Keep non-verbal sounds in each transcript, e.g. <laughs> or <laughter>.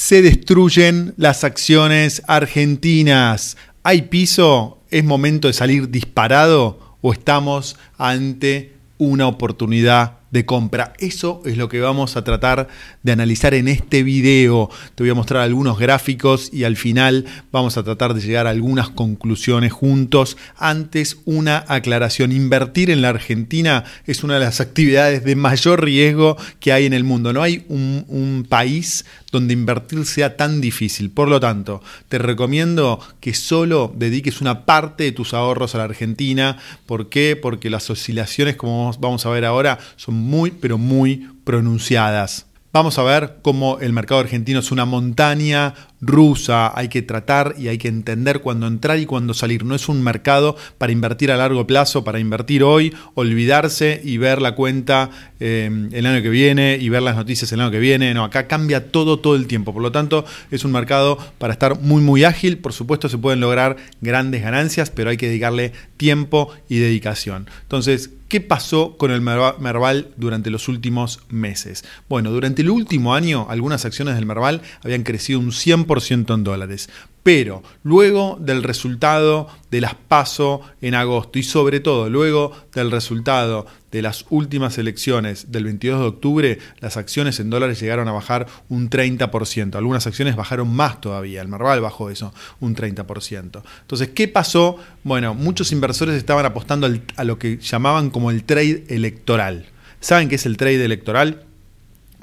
Se destruyen las acciones argentinas. ¿Hay piso? ¿Es momento de salir disparado? ¿O estamos ante una oportunidad de compra. Eso es lo que vamos a tratar de analizar en este video. Te voy a mostrar algunos gráficos y al final vamos a tratar de llegar a algunas conclusiones juntos. Antes, una aclaración. Invertir en la Argentina es una de las actividades de mayor riesgo que hay en el mundo. No hay un, un país donde invertir sea tan difícil. Por lo tanto, te recomiendo que solo dediques una parte de tus ahorros a la Argentina. ¿Por qué? Porque las oscilaciones, como vamos a ver ahora, son muy, pero muy pronunciadas. Vamos a ver cómo el mercado argentino es una montaña rusa, hay que tratar y hay que entender cuándo entrar y cuándo salir. No es un mercado para invertir a largo plazo, para invertir hoy, olvidarse y ver la cuenta eh, el año que viene y ver las noticias el año que viene. No, acá cambia todo todo el tiempo. Por lo tanto, es un mercado para estar muy muy ágil. Por supuesto, se pueden lograr grandes ganancias, pero hay que dedicarle tiempo y dedicación. Entonces, ¿Qué pasó con el Merval durante los últimos meses? Bueno, durante el último año algunas acciones del Merval habían crecido un 100% en dólares. Pero luego del resultado de las PASO en agosto y sobre todo luego del resultado de las últimas elecciones del 22 de octubre, las acciones en dólares llegaron a bajar un 30%. Algunas acciones bajaron más todavía. El Merval bajó eso, un 30%. Entonces, ¿qué pasó? Bueno, muchos inversores estaban apostando a lo que llamaban como el trade electoral. ¿Saben qué es el trade electoral?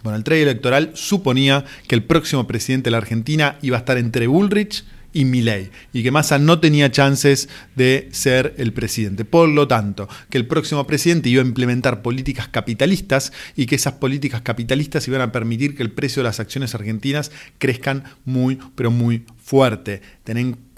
Bueno, el trade electoral suponía que el próximo presidente de la Argentina iba a estar entre Bullrich y Milley y que Massa no tenía chances de ser el presidente. Por lo tanto, que el próximo presidente iba a implementar políticas capitalistas y que esas políticas capitalistas iban a permitir que el precio de las acciones argentinas crezcan muy, pero muy fuerte. Ten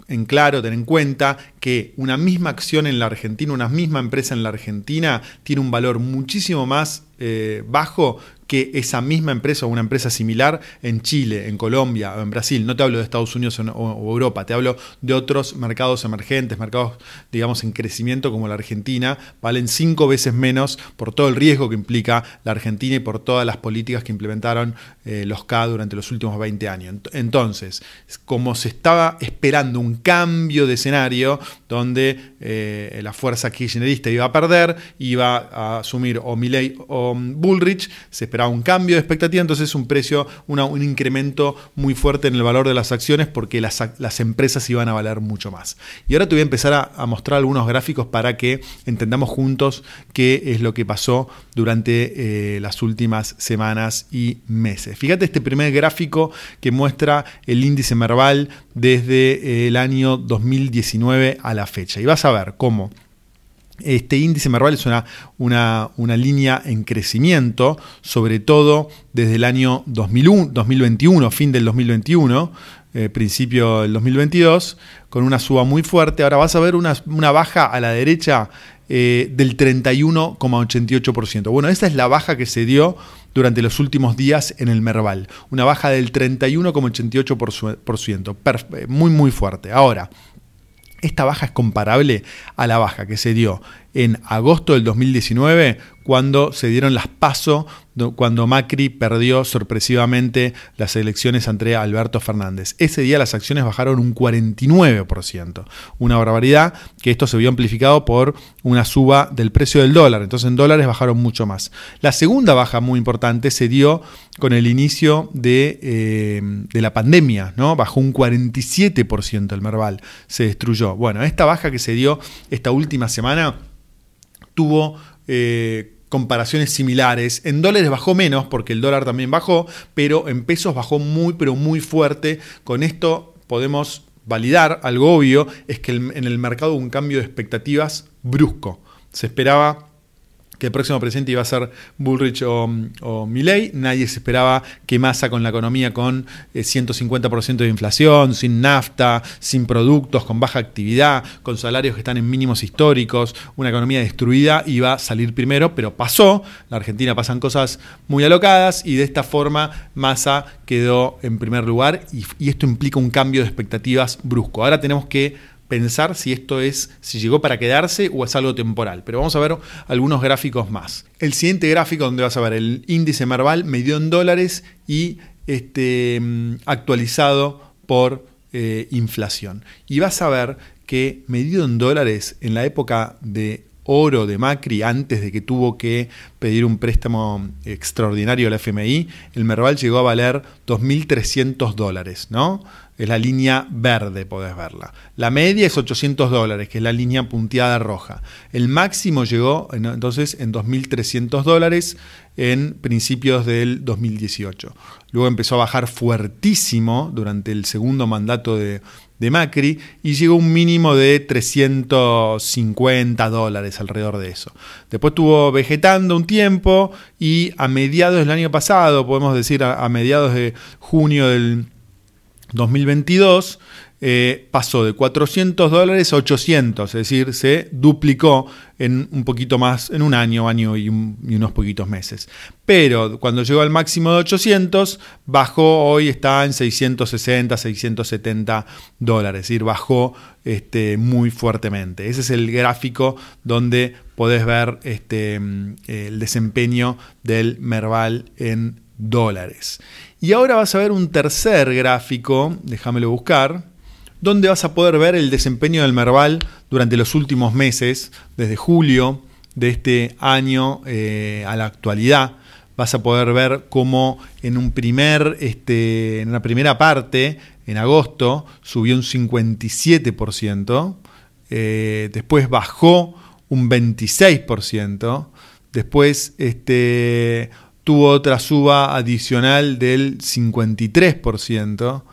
en claro, ten en cuenta que una misma acción en la Argentina, una misma empresa en la Argentina, tiene un valor muchísimo más eh, bajo que esa misma empresa o una empresa similar en Chile, en Colombia o en Brasil. No te hablo de Estados Unidos o, Europa, te hablo de otros mercados emergentes, mercados, digamos, en crecimiento como la Argentina, valen cinco veces menos por todo el riesgo que implica la Argentina y por todas las políticas que implementaron eh, los K durante los últimos 20 años. Entonces, como se estaba esperando un cambio de escenario donde eh, la fuerza kirchnerista iba a perder, iba a asumir o Milley o Bullrich, se esperaba un cambio de expectativa, entonces un precio, un incremento muy fuerte en el valor de las acciones porque las, empresas iban a valer mucho más. Y ahora te voy a empezar a, mostrar algunos gráficos para que entendamos juntos qué es lo que pasó durante eh, las últimas semanas y meses. Fíjate este primer gráfico que muestra el índice Merval desde el año 2019 a la fecha. Y vas a ver cómo este índice Merval es una, una, línea en crecimiento, sobre todo desde el año 2001, 2021, fin del 2021, eh, principio del 2022, con una suba muy fuerte. Ahora vas a ver una, baja a la derecha eh, del 31,88%. Bueno, esa es la baja que se dio durante los últimos días en el Merval. Una baja del 31,88%. Eh, muy, muy fuerte. Ahora, esta baja es comparable a la baja que se dio en agosto del 2019 cuando se dieron las pasos, cuando Macri perdió sorpresivamente las elecciones ante Alberto Fernández. Ese día las acciones bajaron un 49%, una barbaridad que esto se vio amplificado por una suba del precio del dólar, entonces en dólares bajaron mucho más. La segunda baja muy importante se dio con el inicio de, eh, de la pandemia, ¿no? bajó un 47% el Merval, se destruyó. Bueno, esta baja que se dio esta última semana tuvo eh, comparaciones similares. En dólares bajó menos porque el dólar también bajó, pero en pesos bajó muy, pero muy fuerte. Con esto podemos validar algo obvio, es que en el mercado hubo un cambio de expectativas brusco. Se esperaba que el próximo presidente iba a ser Bullrich o, o Milley. Nadie se esperaba que Massa con la economía con 150% eh, de inflación, sin nafta, sin productos, con baja actividad, con salarios que están en mínimos históricos, una economía destruida, iba a salir primero, pero pasó. La Argentina pasan cosas muy alocadas y de esta forma Massa quedó en primer lugar y, y esto implica un cambio de expectativas brusco. Ahora tenemos que pensar si esto es, si llegó para quedarse o es algo temporal. Pero vamos a ver algunos gráficos más. El siguiente gráfico donde vas a ver el índice Merval medio en dólares y este, mm, actualizado por eh, inflación. Y vas a ver que medido en dólares en la época de oro de Macri antes de que tuvo que pedir un préstamo extraordinario al FMI, el Merval llegó a valer 2.300 dólares, ¿no? Es la línea verde, podés verla. La media es 800 dólares, que es la línea punteada roja. El máximo llegó entonces en 2.300 dólares en principios del 2018. Luego empezó a bajar fuertísimo durante el segundo mandato de, de Macri y llegó un mínimo de 350 dólares alrededor de eso. Después estuvo vegetando un tiempo y a mediados del año pasado, podemos decir a mediados de junio del 2022 eh, pasó de 400 dólares a 800, es decir, se duplicó en un poquito más, en un año, año y, unos poquitos meses. Pero cuando llegó al máximo de 800, bajó, hoy está en 660, 670 dólares, es decir, bajó este, muy fuertemente. Ese es el gráfico donde podés ver este, el desempeño del Merval en dólares. Y ahora vas a ver un tercer gráfico, déjamelo buscar, donde vas a poder ver el desempeño del Merval durante los últimos meses, desde julio de este año eh, a la actualidad. Vas a poder ver cómo en, un primer, este, en una primera parte, en agosto, subió un 57%, eh, después bajó un 26%, después este, tuvo otra suba adicional del 53%,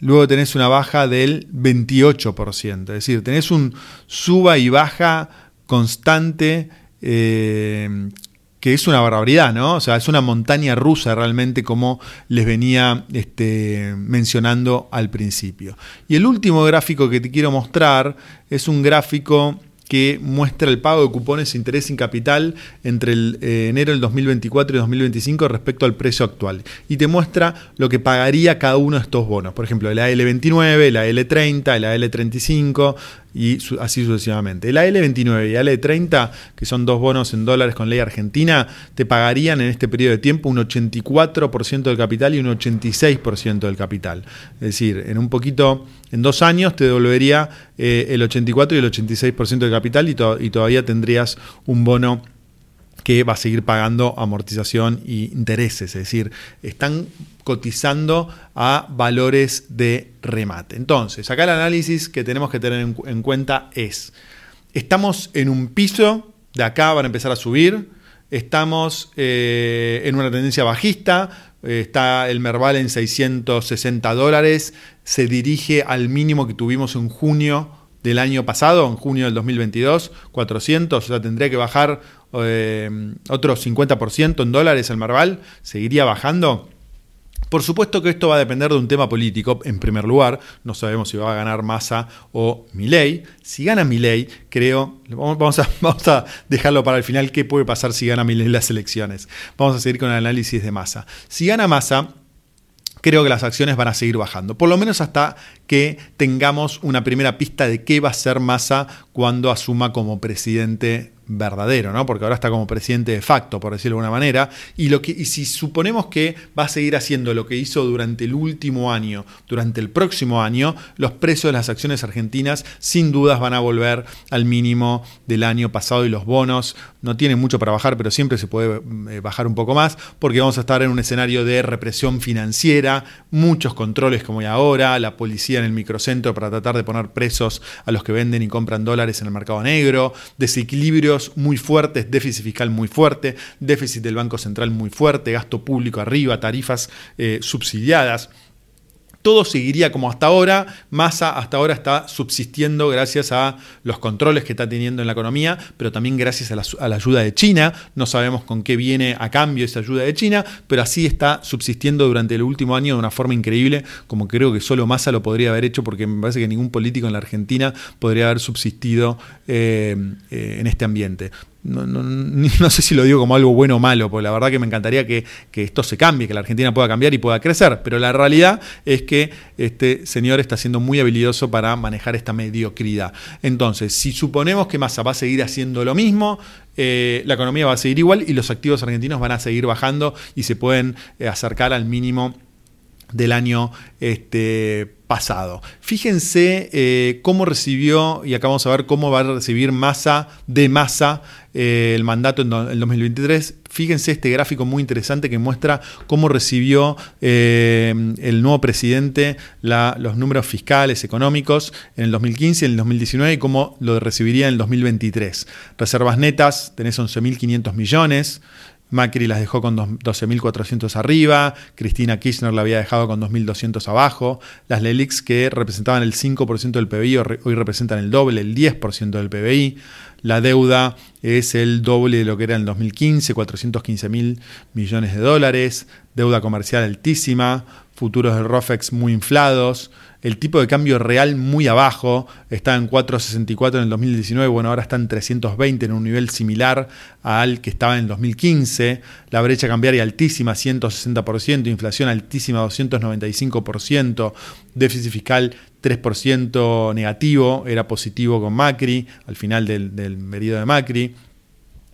luego tenés una baja del 28%, es decir, tenés un suba y baja constante eh, que es una barbaridad, ¿no? O sea, es una montaña rusa realmente como les venía este, mencionando al principio. Y el último gráfico que te quiero mostrar es un gráfico que muestra el pago de cupones de interés sin capital entre el, eh, enero del 2024 y 2025 respecto al precio actual. Y te muestra lo que pagaría cada uno de estos bonos. Por ejemplo, el AL29, el AL30, el AL35, y así sucesivamente. El AL29 y el AL30, que son dos bonos en dólares con ley argentina, te pagarían en este periodo de tiempo un 84% del capital y un 86% del capital. Es decir, en un poquito, en dos años te devolvería eh, el 84 y el 86% del capital y, y todavía tendrías un bono que va a seguir pagando amortización y intereses, es decir, están cotizando a valores de remate. Entonces, acá el análisis que tenemos que tener en, cuenta es, estamos en un piso, de acá van a empezar a subir, estamos eh, en una tendencia bajista, está el Merval en 660 dólares, se dirige al mínimo que tuvimos en junio del año pasado, en junio del 2022, 400, o sea, tendría que bajar eh, otro 50% en dólares el Marval, seguiría bajando. Por supuesto que esto va a depender de un tema político, en primer lugar, no sabemos si va a ganar Massa o Milei. Si gana Milei, creo, vamos a, <laughs> vamos a dejarlo para el final, qué puede pasar si gana Milei las elecciones. Vamos a seguir con el análisis de Massa. Si gana Massa, creo que las acciones van a seguir bajando, por lo menos hasta que tengamos una primera pista de qué va a ser Massa cuando asuma como presidente verdadero, ¿no? Porque ahora está como presidente de facto, por decirlo de alguna manera, y, lo que, y si suponemos que va a seguir haciendo lo que hizo durante el último año, durante el próximo año, los precios de las acciones argentinas sin dudas van a volver al mínimo del año pasado y los bonos no tienen mucho para bajar, pero siempre se puede eh, bajar un poco más, porque vamos a estar en un escenario de represión financiera, muchos controles como hay ahora, la policía en el microcentro para tratar de poner presos a los que venden y compran dólares en el mercado negro, desequilibrio muy fuertes, déficit fiscal muy fuerte, déficit del Banco Central muy fuerte, gasto público arriba, tarifas eh, subsidiadas todo seguiría como hasta ahora. Massa hasta ahora está subsistiendo gracias a los controles que está teniendo en la economía, pero también gracias a la, ayuda de China. No sabemos con qué viene a cambio esa ayuda de China, pero así está subsistiendo durante el último año de una forma increíble, como creo que solo Massa lo podría haber hecho, porque me parece que ningún político en la Argentina podría haber subsistido eh, eh, en este ambiente. No, sé si lo digo como algo bueno o malo, porque la verdad que me encantaría que, esto se cambie, que la Argentina pueda cambiar y pueda crecer, pero la realidad es que este señor está siendo muy habilidoso para manejar esta mediocridad. Entonces, si suponemos que Massa va a seguir haciendo lo mismo, eh, la economía va a seguir igual y los activos argentinos van a seguir bajando y se pueden eh, acercar al mínimo del año este, pasado. Fíjense eh, cómo recibió, y acá vamos a ver cómo va a recibir masa de masa eh, el mandato en el 2023. Fíjense este gráfico muy interesante que muestra cómo recibió eh, el nuevo presidente los números fiscales, económicos en el 2015 y en el 2019 y cómo lo recibiría en el 2023. Reservas netas, tenés 11.500 millones. Macri las dejó con 12.400 arriba, Cristina Kirchner la había dejado con 2.200 abajo, las LELIX que representaban el 5% del PBI hoy representan el doble, el 10% del PBI, la deuda es el doble de lo que era en el 2015, 415 mil millones de dólares, deuda comercial altísima, futuros del ROFEX muy inflados, el tipo de cambio real muy abajo, está en 4.64 en el 2019, bueno, ahora está en 320 en un nivel similar al que estaba en el 2015, la brecha cambiaria altísima, 160%, inflación altísima, 295%, déficit fiscal 3% negativo, era positivo con Macri, al final del, del de Macri.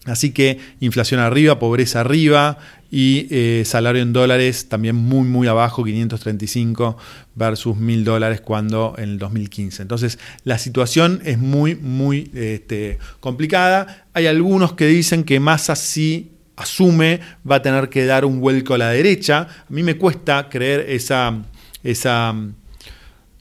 Así que inflación arriba, pobreza arriba y eh, salario en dólares también muy muy abajo, 535 versus 1000 dólares cuando en el 2015. Entonces la situación es muy muy este, complicada. Hay algunos que dicen que Massa sí asume va a tener que dar un vuelco a la derecha. A mí me cuesta creer esa, esa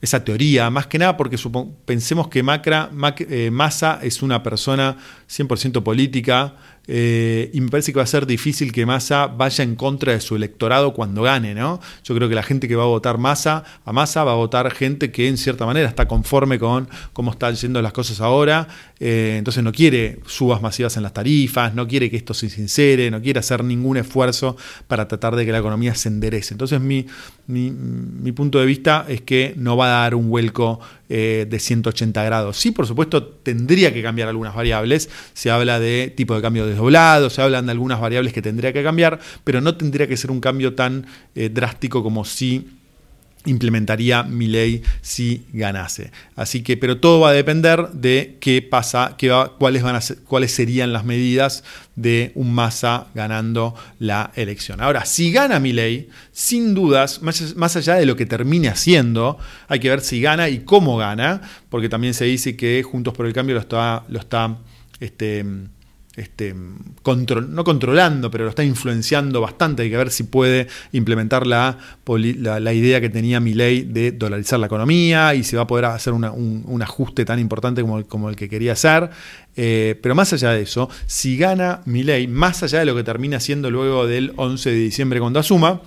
esa teoría, más que nada porque pensemos que Macra, eh, Massa es una persona 100% política, eh, y me parece que va a ser difícil que Massa vaya en contra de su electorado cuando gane, ¿no? Yo creo que la gente que va a votar Massa, a Massa va a votar gente que en cierta manera está conforme con cómo están yendo las cosas ahora, eh, entonces no quiere subas masivas en las tarifas, no quiere que esto se sincere, no quiere hacer ningún esfuerzo para tratar de que la economía se enderece. Entonces mi, mi punto de vista es que no va a dar un vuelco eh, de 180 grados. Sí, por supuesto, tendría que cambiar algunas variables. Se habla de tipo de cambio desdoblado, se hablan de algunas variables que tendría que cambiar, pero no tendría que ser un cambio tan eh, drástico como si implementaría mi ley si ganase. Así que, pero todo va a depender de qué pasa, qué cuáles, van a cuáles serían las medidas de un Massa ganando la elección. Ahora, si gana mi ley, sin dudas, más, allá de lo que termine haciendo, hay que ver si gana y cómo gana, porque también se dice que Juntos por el Cambio lo está, lo está este, este, no controlando, pero lo está influenciando bastante. Hay que ver si puede implementar la, la, idea que tenía mi ley de dolarizar la economía y si va a poder hacer un, ajuste tan importante como, como, el que quería hacer. Eh, pero más allá de eso, si gana mi ley, más allá de lo que termina haciendo luego del 11 de diciembre cuando asuma,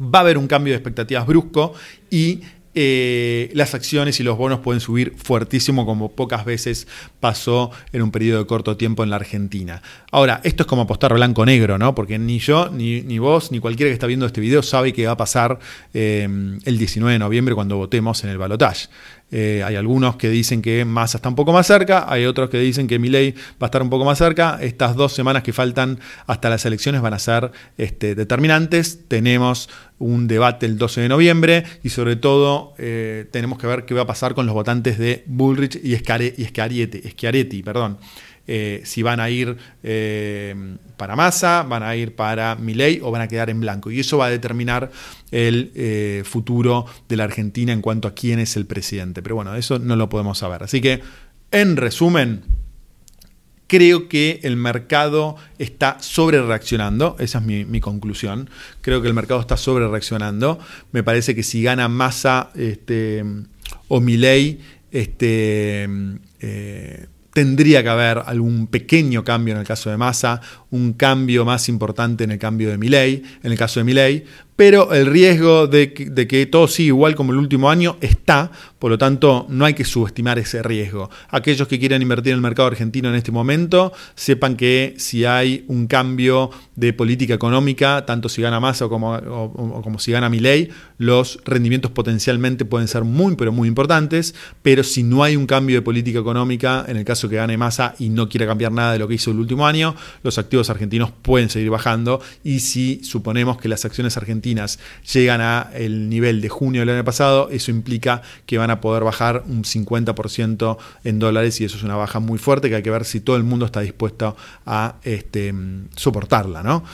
va a haber un cambio de expectativas brusco y eh, las acciones y los bonos pueden subir fuertísimo como pocas veces pasó en un periodo de corto tiempo en la Argentina. Ahora, esto es como apostar blanco-negro, ¿no? Porque ni yo, ni, ni, vos, ni cualquiera que está viendo este video sabe qué va a pasar eh, el 19 de noviembre cuando votemos en el balotaje. Eh, hay algunos que dicen que Massa está un poco más cerca, hay otros que dicen que Milei va a estar un poco más cerca. Estas dos semanas que faltan hasta las elecciones van a ser este, determinantes. Tenemos un debate el 12 de noviembre y sobre todo eh, tenemos que ver qué va a pasar con los votantes de Bullrich y, Schiaretti. Perdón. Eh, si van a ir eh, para Massa, van a ir para Milei o van a quedar en blanco. Y eso va a determinar el eh, futuro de la Argentina en cuanto a quién es el presidente. Pero bueno, eso no lo podemos saber. Así que, en resumen, creo que el mercado está sobre reaccionando, esa es mi, conclusión, creo que el mercado está sobre reaccionando, me parece que si gana Massa este, o Milei, este, tendría que haber algún pequeño cambio en el caso de Massa, un cambio más importante en el cambio de Milei, en el caso de Milei, pero el riesgo de que, todo siga igual como el último año está, por lo tanto no hay que subestimar ese riesgo. Aquellos que quieran invertir en el mercado argentino en este momento, sepan que si hay un cambio de política económica, tanto si gana Massa como, si gana Milei, los rendimientos potencialmente pueden ser muy, pero muy importantes, pero si no hay un cambio de política económica, en el caso que gane Massa y no quiera cambiar nada de lo que hizo el último año, los activos argentinos pueden seguir bajando y si suponemos que las acciones argentinas llegan a el nivel de junio del año pasado, eso implica que van a poder bajar un 50% en dólares y eso es una baja muy fuerte que hay que ver si todo el mundo está dispuesto a este, soportarla. ¿no?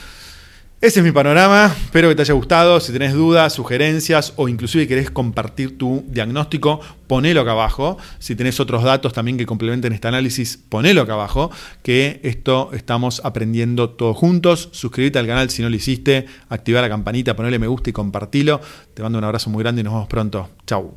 Ese es mi panorama, espero que te haya gustado. Si tenés dudas, sugerencias o inclusive querés compartir tu diagnóstico, ponelo acá abajo. Si tenés otros datos también que complementen este análisis, ponelo acá abajo, que esto estamos aprendiendo todos juntos. Suscríbete al canal si no lo hiciste, activa la campanita, ponele me gusta y compartilo. Te mando un abrazo muy grande y nos vemos pronto. Chau.